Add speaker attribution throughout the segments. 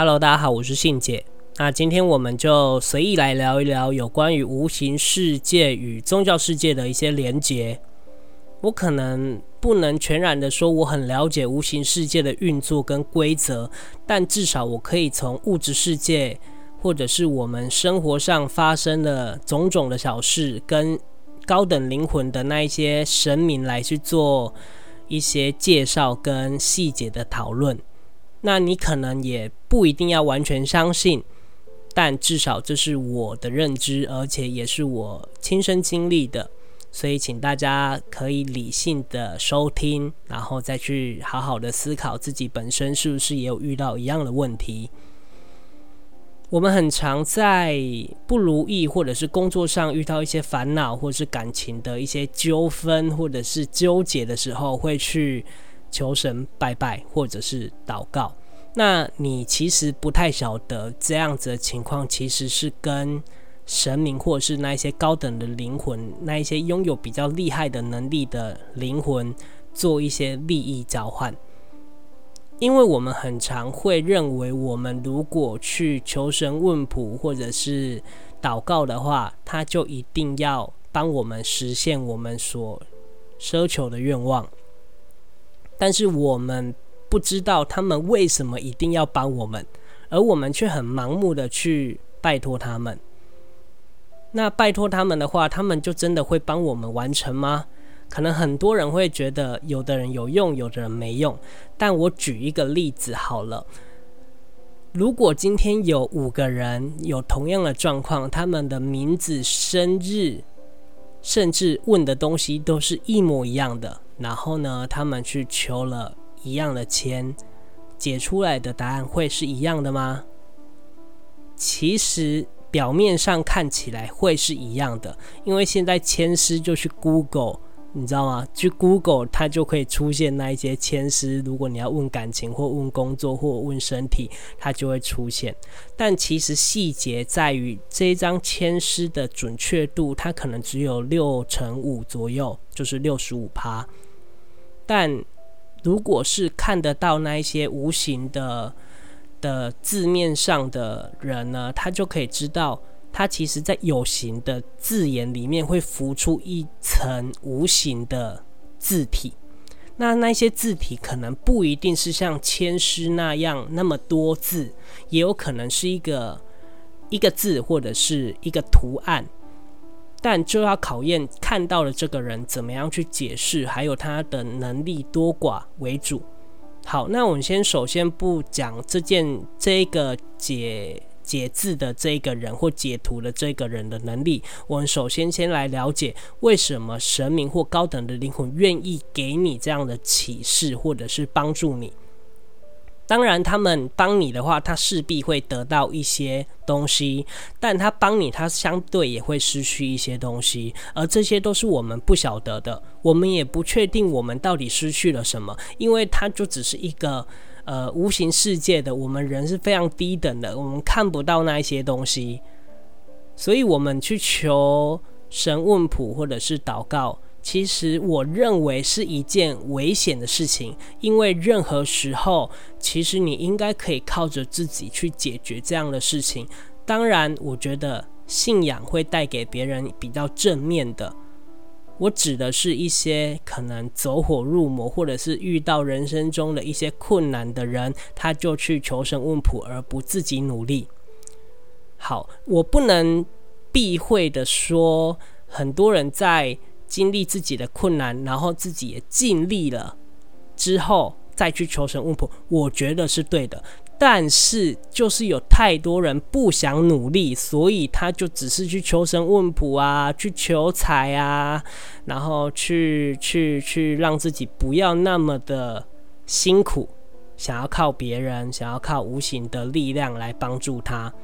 Speaker 1: Hello，大家好，我是信姐。那今天我们就随意来聊一聊有关于无形世界与宗教世界的一些连结。我可能不能全然的说我很了解无形世界的运作跟规则，但至少我可以从物质世界或者是我们生活上发生的种种的小事，跟高等灵魂的那一些神明来去做一些介绍跟细节的讨论。那你可能也不一定要完全相信，但至少这是我的认知，而且也是我亲身经历的。所以，请大家可以理性的收听，然后再去好好的思考自己本身是不是也有遇到一样的问题。我们很常在不如意或者是工作上遇到一些烦恼，或者是感情的一些纠纷，或者是纠结的时候，会去求神拜拜，或者是祷告。那你其实不太晓得这样子的情况，其实是跟神明或者是那一些高等的灵魂，那一些拥有比较厉害的能力的灵魂做一些利益交换，因为我们很常会认为，我们如果去求神问卜或者是祷告的话，他就一定要帮我们实现我们所奢求的愿望，但是我们不知道他们为什么一定要帮我们，而我们却很盲目的去拜托他们。那拜托他们的话，他们就真的会帮我们完成吗？可能很多人会觉得，有的人有用，有的人没用。但我举一个例子好了，如果今天有五个人有同样的状况，他们的名字、生日，甚至问的东西都是一模一样的，然后呢，他们去求了一样的签，解出来的答案会是一样的吗？其实。表面上看起来会是一样的，因为现在签师就去 Google，你知道吗？去 Google 它就可以出现那一些签师。如果你要问感情或问工作或问身体，它就会出现。但其实细节在于这一张签师的准确度，它可能只有六成五左右，就是六十五趴。但如果是看得到那一些无形的。的字面上的人呢，他就可以知道，他其实在有形的字眼里面会浮出一层无形的字体。那那些字体可能不一定是像签诗那样那么多字，也有可能是一个一个字或者是一个图案。但就要考验看到了这个人怎么样去解释，还有他的能力多寡为主。好，那我们先首先不讲这件这个解解字的这个人或解图的这个人的能力，我们首先先来了解为什么神明或高等的灵魂愿意给你这样的启示，或者是帮助你。当然，他们帮你的话，他势必会得到一些东西；但他帮你，他相对也会失去一些东西，而这些都是我们不晓得的。我们也不确定我们到底失去了什么，因为它就只是一个呃无形世界的，我们人是非常低等的，我们看不到那一些东西，所以我们去求神问卜或者是祷告。其实我认为是一件危险的事情，因为任何时候，其实你应该可以靠着自己去解决这样的事情。当然，我觉得信仰会带给别人比较正面的。我指的是一些可能走火入魔，或者是遇到人生中的一些困难的人，他就去求神问卜，而不自己努力。好，我不能避讳的说，很多人在。经历自己的困难，然后自己也尽力了之后，再去求神问卜，我觉得是对的。但是，就是有太多人不想努力，所以他就只是去求神问卜啊，去求财啊，然后去去去让自己不要那么的辛苦，想要靠别人，想要靠无形的力量来帮助他。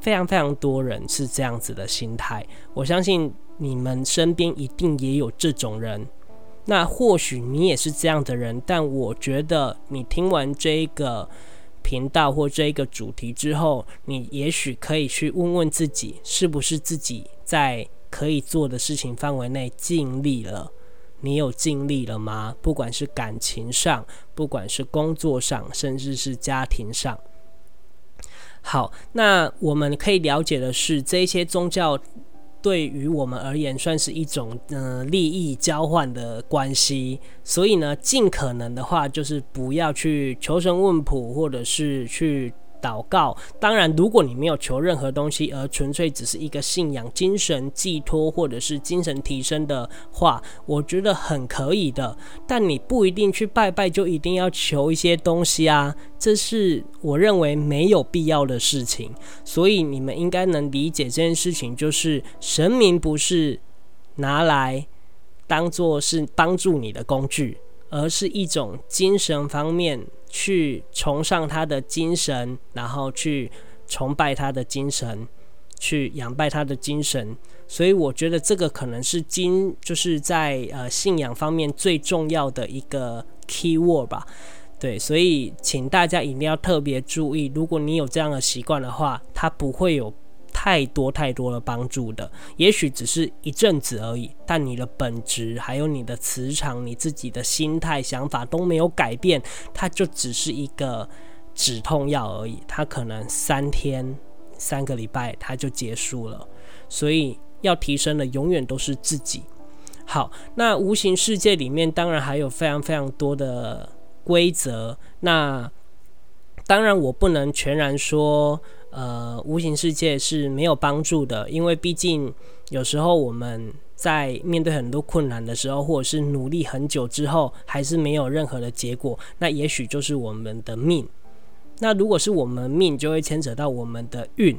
Speaker 1: 非常非常多人是这样子的心态，我相信。你们身边一定也有这种人，那或许你也是这样的人，但我觉得你听完这一个频道或这一个主题之后，你也许可以去问问自己，是不是自己在可以做的事情范围内尽力了？你有尽力了吗？不管是感情上，不管是工作上，甚至是家庭上。好，那我们可以了解的是，这些宗教对于我们而言算是一种呃利益交换的关系，所以呢，尽可能的话就是不要去求神问卜，或者是去。祷告，当然，如果你没有求任何东西，而纯粹只是一个信仰、精神寄托或者是精神提升的话，我觉得很可以的。但你不一定去拜拜，就一定要求一些东西啊，这是我认为没有必要的事情。所以你们应该能理解这件事情，就是神明不是拿来当做是帮助你的工具，而是一种精神方面。去崇尚他的精神，然后去崇拜他的精神，去仰拜他的精神。所以我觉得这个可能是今就是在呃信仰方面最重要的一个 key word 吧。对，所以请大家一定要特别注意，如果你有这样的习惯的话，它不会有。太多太多的帮助的，也许只是一阵子而已，但你的本质、还有你的磁场、你自己的心态、想法都没有改变，它就只是一个止痛药而已。它可能三天、三个礼拜它就结束了。所以要提升的永远都是自己。好，那无形世界里面当然还有非常非常多的规则。那当然我不能全然说。呃，无形世界是没有帮助的，因为毕竟有时候我们在面对很多困难的时候，或者是努力很久之后，还是没有任何的结果，那也许就是我们的命。那如果是我们命，就会牵扯到我们的运。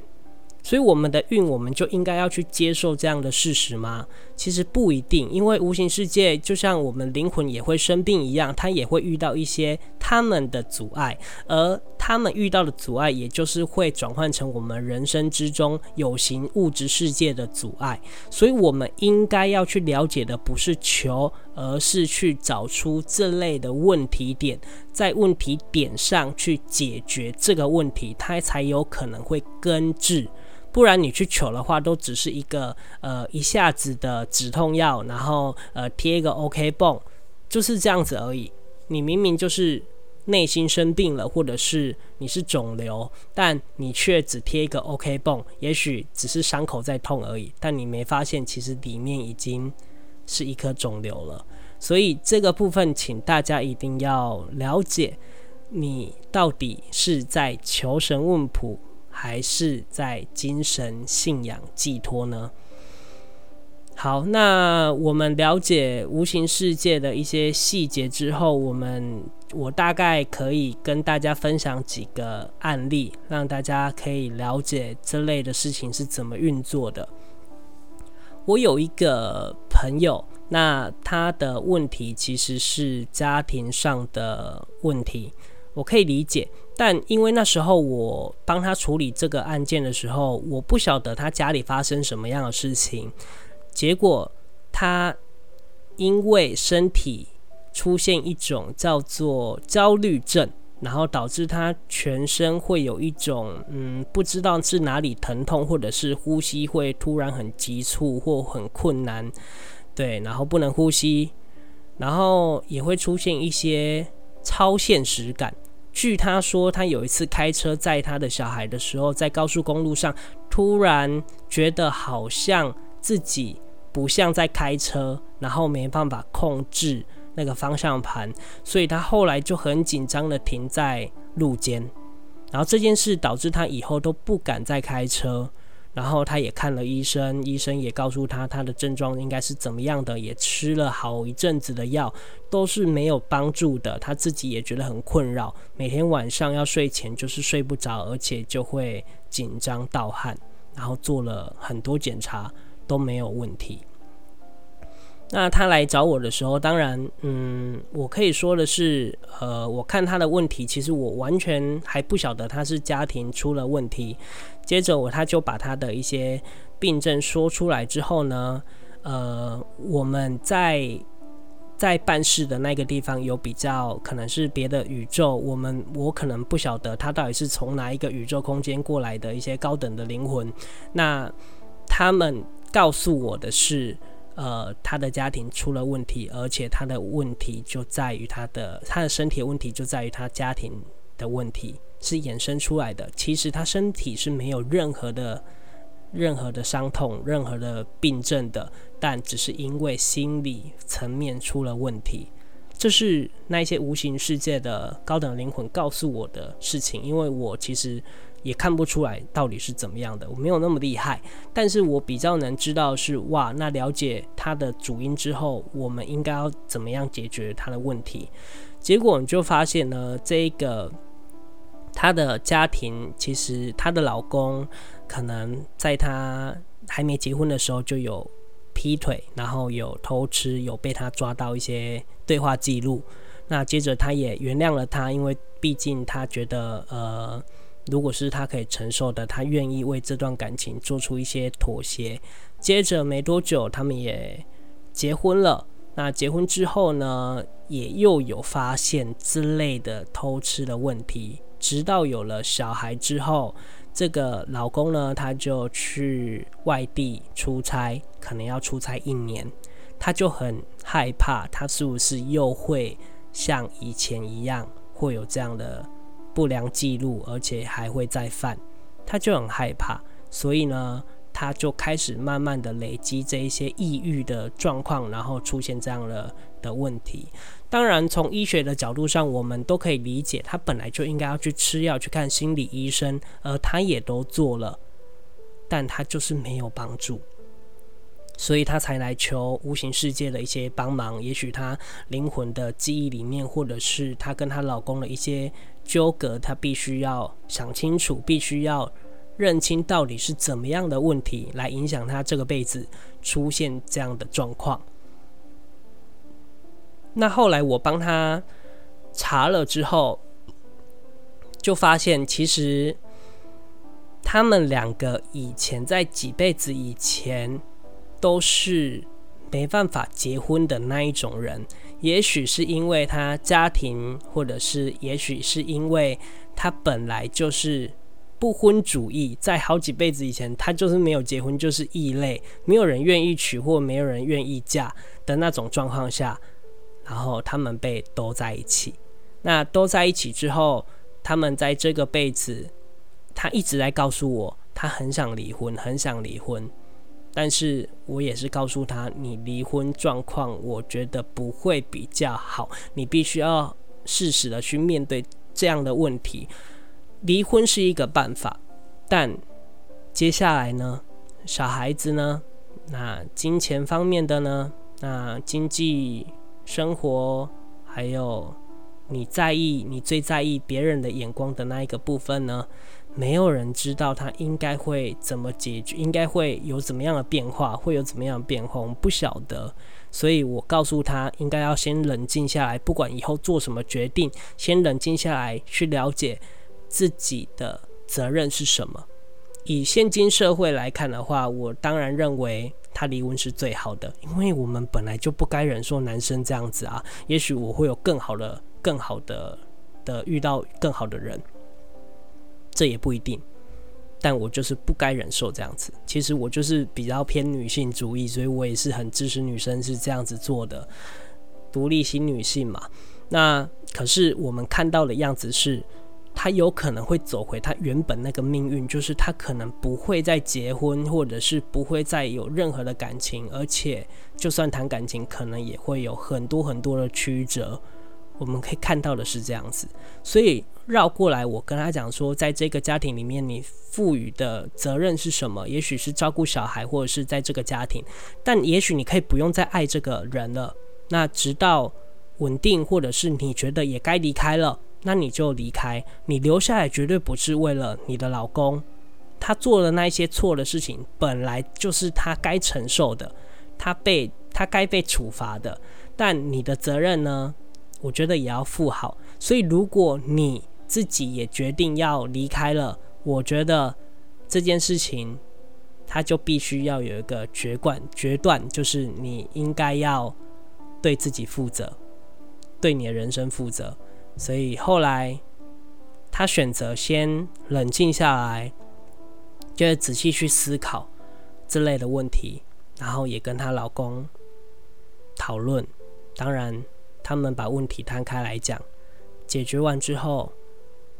Speaker 1: 所以我们的运，我们就应该要去接受这样的事实吗？其实不一定，因为无形世界就像我们灵魂也会生病一样，它也会遇到一些他们的阻碍，而他们遇到的阻碍，也就是会转换成我们人生之中有形物质世界的阻碍。所以我们应该要去了解的不是求，而是去找出这类的问题点，在问题点上去解决这个问题，它才有可能会根治。不然你去求的话，都只是一个呃一下子的止痛药，然后呃贴一个 OK 泵，就是这样子而已。你明明就是内心生病了，或者是你是肿瘤，但你却只贴一个 OK 泵，也许只是伤口在痛而已，但你没发现其实里面已经是一颗肿瘤了。所以这个部分，请大家一定要了解，你到底是在求神问卜。还是在精神信仰寄托呢？好，那我们了解无形世界的一些细节之后，我们我大概可以跟大家分享几个案例，让大家可以了解这类的事情是怎么运作的。我有一个朋友，那他的问题其实是家庭上的问题。我可以理解，但因为那时候我帮他处理这个案件的时候，我不晓得他家里发生什么样的事情，结果他因为身体出现一种叫做焦虑症，然后导致他全身会有一种嗯，不知道是哪里疼痛，或者是呼吸会突然很急促或很困难，对，然后不能呼吸，然后也会出现一些超现实感。据他说，他有一次开车载他的小孩的时候，在高速公路上突然觉得好像自己不像在开车，然后没办法控制那个方向盘，所以他后来就很紧张的停在路肩，然后这件事导致他以后都不敢再开车。然后他也看了医生，医生也告诉他他的症状应该是怎么样的，也吃了好一阵子的药，都是没有帮助的。他自己也觉得很困扰，每天晚上要睡前就是睡不着，而且就会紧张盗汗。然后做了很多检查都没有问题。那他来找我的时候，当然，嗯，我可以说的是，呃，我看他的问题，其实我完全还不晓得他是家庭出了问题。接着我他就把他的一些病症说出来之后呢，呃，我们在在办事的那个地方有比较可能是别的宇宙，我们我可能不晓得他到底是从哪一个宇宙空间过来的一些高等的灵魂。那他们告诉我的是，呃，他的家庭出了问题，而且他的问题就在于他的他的身体问题就在于他家庭的问题。是衍生出来的。其实他身体是没有任何的、任何的伤痛、任何的病症的，但只是因为心理层面出了问题。这是那些无形世界的高等灵魂告诉我的事情，因为我其实也看不出来到底是怎么样的，我没有那么厉害，但是我比较能知道是哇，那了解它的主因之后，我们应该要怎么样解决它的问题。结果你就发现呢，这个她的家庭其实她的老公可能在她还没结婚的时候就有。劈腿，然后有偷吃，有被他抓到一些对话记录。那接着他也原谅了他，因为毕竟他觉得，呃，如果是他可以承受的，他愿意为这段感情做出一些妥协。接着没多久，他们也结婚了。那结婚之后呢，也又有发现之类的偷吃的问题，直到有了小孩之后。这个老公呢，他就去外地出差，可能要出差一年，他就很害怕，他是不是又会像以前一样会有这样的不良记录，而且还会再犯，他就很害怕，所以呢，他就开始慢慢的累积这一些抑郁的状况，然后出现这样的的问题。当然，从医学的角度上，我们都可以理解，他本来就应该要去吃药、去看心理医生，而他也都做了，但他就是没有帮助，所以他才来求无形世界的一些帮忙。也许他灵魂的记忆里面，或者是他跟他老公的一些纠葛，他必须要想清楚，必须要认清到底是怎么样的问题来影响他这个辈子出现这样的状况。那后来我帮他查了之后，就发现其实他们两个以前在几辈子以前都是没办法结婚的那一种人。也许是因为他家庭，或者是也许是因为他本来就是不婚主义，在好几辈子以前他就是没有结婚，就是异类，没有人愿意娶或没有人愿意嫁的那种状况下。然后他们被兜在一起，那兜在一起之后，他们在这个辈子，他一直在告诉我，他很想离婚，很想离婚。但是我也是告诉他，你离婚状况，我觉得不会比较好，你必须要适时的去面对这样的问题。离婚是一个办法，但接下来呢，小孩子呢，那金钱方面的呢，那经济。生活，还有你在意、你最在意别人的眼光的那一个部分呢？没有人知道他应该会怎么解决，应该会有怎么样的变化，会有怎么样的变化，我们不晓得。所以我告诉他，应该要先冷静下来，不管以后做什么决定，先冷静下来，去了解自己的责任是什么。以现今社会来看的话，我当然认为。他离婚是最好的，因为我们本来就不该忍受男生这样子啊。也许我会有更好的、更好的的遇到更好的人，这也不一定。但我就是不该忍受这样子。其实我就是比较偏女性主义，所以我也是很支持女生是这样子做的，独立型女性嘛。那可是我们看到的样子是。他有可能会走回他原本那个命运，就是他可能不会再结婚，或者是不会再有任何的感情，而且就算谈感情，可能也会有很多很多的曲折。我们可以看到的是这样子，所以绕过来，我跟他讲说，在这个家庭里面，你赋予的责任是什么？也许是照顾小孩，或者是在这个家庭，但也许你可以不用再爱这个人了。那直到稳定，或者是你觉得也该离开了。那你就离开，你留下来绝对不是为了你的老公，他做了那一些错的事情，本来就是他该承受的，他被他该被处罚的。但你的责任呢？我觉得也要负好。所以如果你自己也决定要离开了，我觉得这件事情他就必须要有一个决断，决断就是你应该要对自己负责，对你的人生负责。所以后来，她选择先冷静下来，就是仔细去思考这类的问题，然后也跟她老公讨论。当然，他们把问题摊开来讲，解决完之后，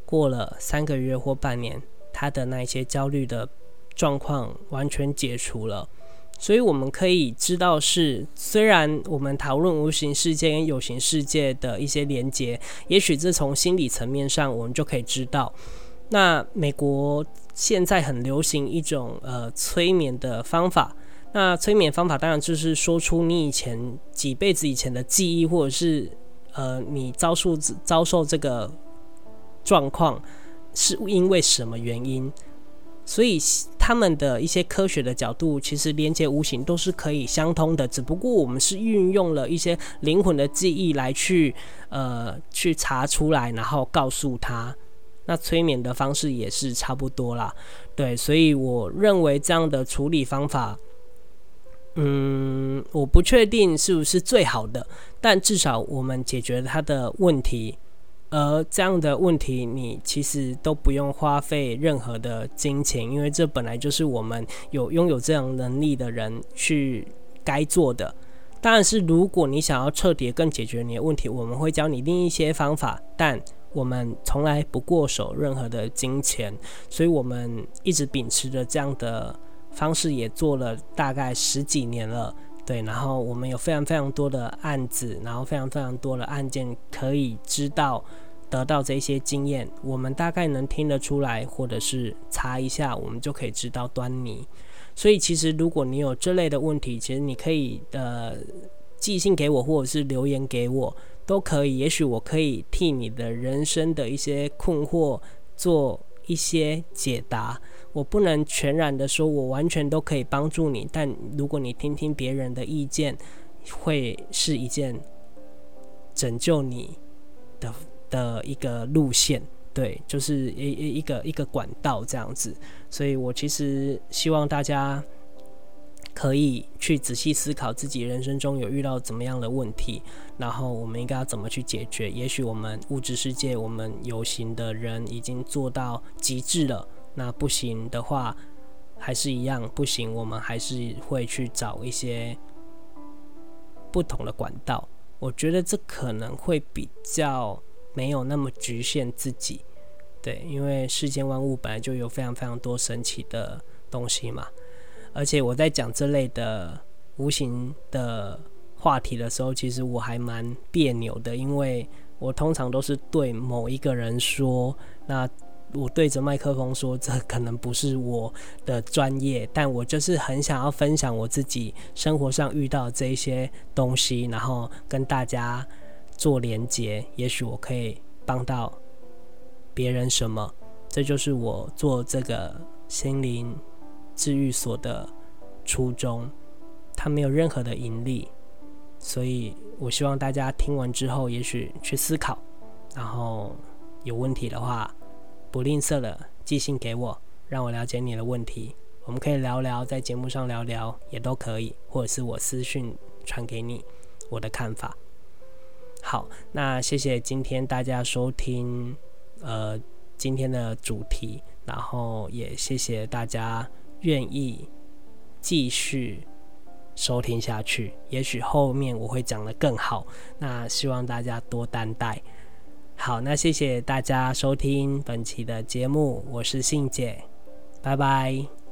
Speaker 1: 过了三个月或半年，他的那些焦虑的状况完全解除了。所以我们可以知道是，虽然我们讨论无形世界跟有形世界的一些连接，也许这从心理层面上我们就可以知道。那美国现在很流行一种呃催眠的方法，那催眠方法当然就是说出你以前几辈子以前的记忆，或者是呃你遭受遭受这个状况是因为什么原因。所以他们的一些科学的角度，其实连接无形都是可以相通的，只不过我们是运用了一些灵魂的记忆来去呃去查出来，然后告诉他。那催眠的方式也是差不多啦，对，所以我认为这样的处理方法，嗯，我不确定是不是最好的，但至少我们解决了他的问题。而这样的问题，你其实都不用花费任何的金钱，因为这本来就是我们有拥有这样能力的人去该做的。但是如果你想要彻底更解决你的问题，我们会教你另一些方法，但我们从来不过手任何的金钱，所以我们一直秉持着这样的方式，也做了大概十几年了。对，然后我们有非常非常多的案子，然后非常非常多的案件可以知道得到这些经验，我们大概能听得出来，或者是查一下，我们就可以知道端倪。所以其实如果你有这类的问题，其实你可以呃寄信给我，或者是留言给我都可以，也许我可以替你的人生的一些困惑做一些解答。我不能全然的说，我完全都可以帮助你。但如果你听听别人的意见，会是一件拯救你的的一个路线，对，就是一一一个一个管道这样子。所以我其实希望大家可以去仔细思考自己人生中有遇到怎么样的问题，然后我们应该要怎么去解决。也许我们物质世界，我们有形的人已经做到极致了。那不行的话，还是一样不行。我们还是会去找一些不同的管道。我觉得这可能会比较没有那么局限自己，对，因为世间万物本来就有非常非常多神奇的东西嘛。而且我在讲这类的无形的话题的时候，其实我还蛮别扭的，因为我通常都是对某一个人说，那。我对着麦克风说，这可能不是我的专业，但我就是很想要分享我自己生活上遇到这些东西，然后跟大家做连接。也许我可以帮到别人什么，这就是我做这个心灵治愈所的初衷。它没有任何的盈利，所以我希望大家听完之后，也许去思考，然后有问题的话。不吝啬的寄信给我，让我了解你的问题。我们可以聊聊，在节目上聊聊也都可以，或者是我私讯传给你我的看法。好，那谢谢今天大家收听，呃，今天的主题，然后也谢谢大家愿意继续收听下去。也许后面我会讲得更好，那希望大家多担待。好，那谢谢大家收听本期的节目，我是信姐，拜拜。